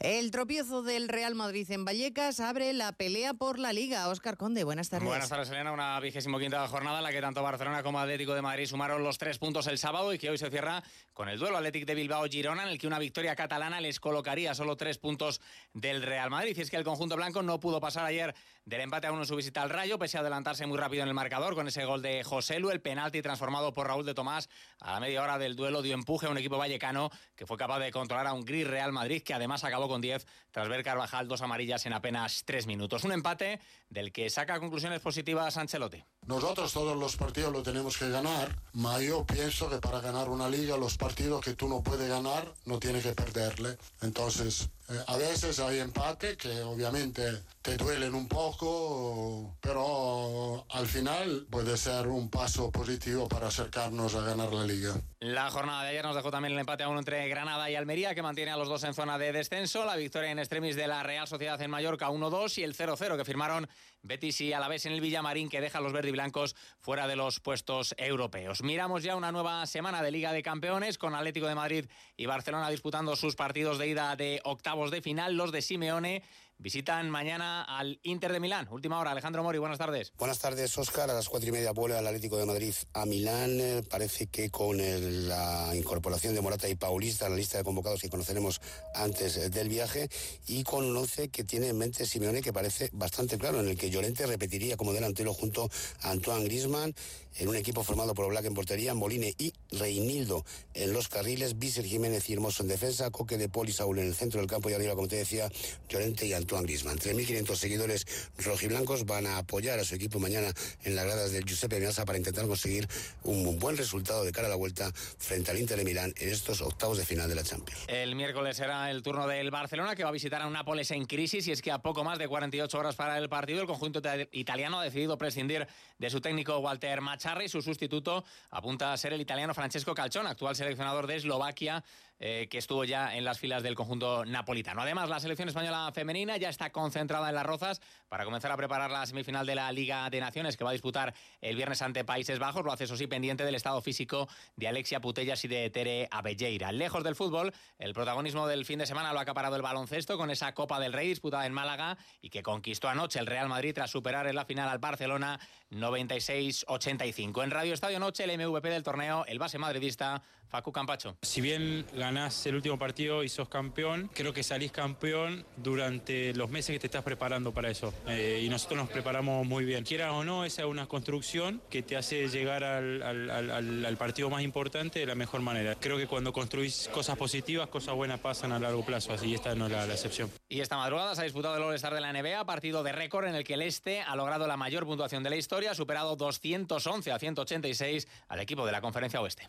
El tropiezo del Real Madrid en Vallecas abre la pelea por la Liga. Óscar Conde, buenas tardes. Buenas tardes, Elena. Una vigésimo quinta jornada en la que tanto Barcelona como Atlético de Madrid sumaron los tres puntos el sábado y que hoy se cierra con el duelo Atlético de Bilbao-Girona, en el que una victoria catalana les colocaría solo tres puntos del Real Madrid. Y es que el conjunto blanco no pudo pasar ayer del empate a uno en su visita al Rayo, pese a adelantarse muy rápido en el marcador con ese gol de José Lu, el penalti transformado por Raúl de Tomás a la media hora del duelo dio empuje a un equipo vallecano que fue capaz de controlar a un gris Real Madrid que además acabó con 10 tras ver Carvajal dos amarillas en apenas tres minutos. Un empate del que saca conclusiones positivas Ancelotti. Nosotros todos los partidos lo tenemos que ganar, pero yo pienso que para ganar una liga los partidos que tú no puedes ganar no tienes que perderle. Entonces, eh, a veces hay empate que obviamente te duelen un poco, pero al final puede ser un paso positivo para acercarnos a ganar la liga. La jornada de ayer nos dejó también el empate a uno entre Granada y Almería, que mantiene a los dos en zona de descenso. La victoria en extremis de la Real Sociedad en Mallorca 1-2 y el 0-0 que firmaron Betis y Alavés en el Villamarín, que deja a los verde y blancos fuera de los puestos europeos. Miramos ya una nueva semana de Liga de Campeones con Atlético de Madrid y Barcelona disputando sus partidos de ida de octavos de final. Los de Simeone visitan mañana al Inter de Milán. Última hora, Alejandro Mori, buenas tardes. Buenas tardes, Oscar. A las cuatro y media vuelve el Atlético de Madrid a Milán. Eh, parece que con la incorporación de Morata y Paulista a la lista de convocados que conoceremos antes eh, del viaje y con un once que tiene en mente Simeone que parece bastante claro, en el que Llorente repetiría como delantero junto a Antoine Grisman en un equipo formado por Black en portería, Moline y Reinildo en los carriles, Vícer Jiménez y Hermoso en defensa, Coque de Poli Saúl en el centro del campo y arriba, como te decía, Llorente y Antoine Grisman. 3.500 seguidores rojiblancos van a apoyar a su equipo mañana en las gradas del Giuseppe Meazza para intentar conseguir un buen resultado de cara a la vuelta frente al Inter de Milán en estos octavos de final de la Champions. El miércoles será el turno del Barcelona que va a visitar a un Nápoles en crisis y es que a poco más de 48 horas para el partido el conjunto italiano ha decidido prescindir de su técnico Walter Macharri. Su sustituto apunta a ser el italiano Francesco Calchón, actual seleccionador de Eslovaquia, eh, que estuvo ya en las filas del conjunto napolitano. Además, la selección española femenina ya está concentrada en las Rozas para comenzar a preparar la semifinal de la Liga de Naciones que va a disputar el viernes ante Países Bajos. Lo hace, eso sí, pendiente del estado físico de Alexia Putellas y de Tere Abelleira. Lejos del fútbol, el protagonismo del fin de semana lo ha acaparado el baloncesto con esa Copa del Rey disputada en Málaga y que conquistó anoche el Real Madrid tras superar en la final al Barcelona 96-85. En Radio Estadio Noche, el MVP del torneo, el base madridista Facu Campacho. Si bien ganás el último partido y sos campeón, creo que salís campeón durante los meses que te estás preparando para eso. Eh, y nosotros nos preparamos muy bien. Quieras o no, esa es una construcción que te hace llegar al, al, al, partido más importante de la mejor manera. Creo que cuando construís cosas positivas, cosas buenas pasan a largo plazo, así esta no es la, la excepción. Y esta madrugada se ha disputado el All-Star de la NBA, partido de récord en el que el Este ha logrado la mayor puntuación de la historia, superado 211 a 186 al equipo de la Conferencia Oeste.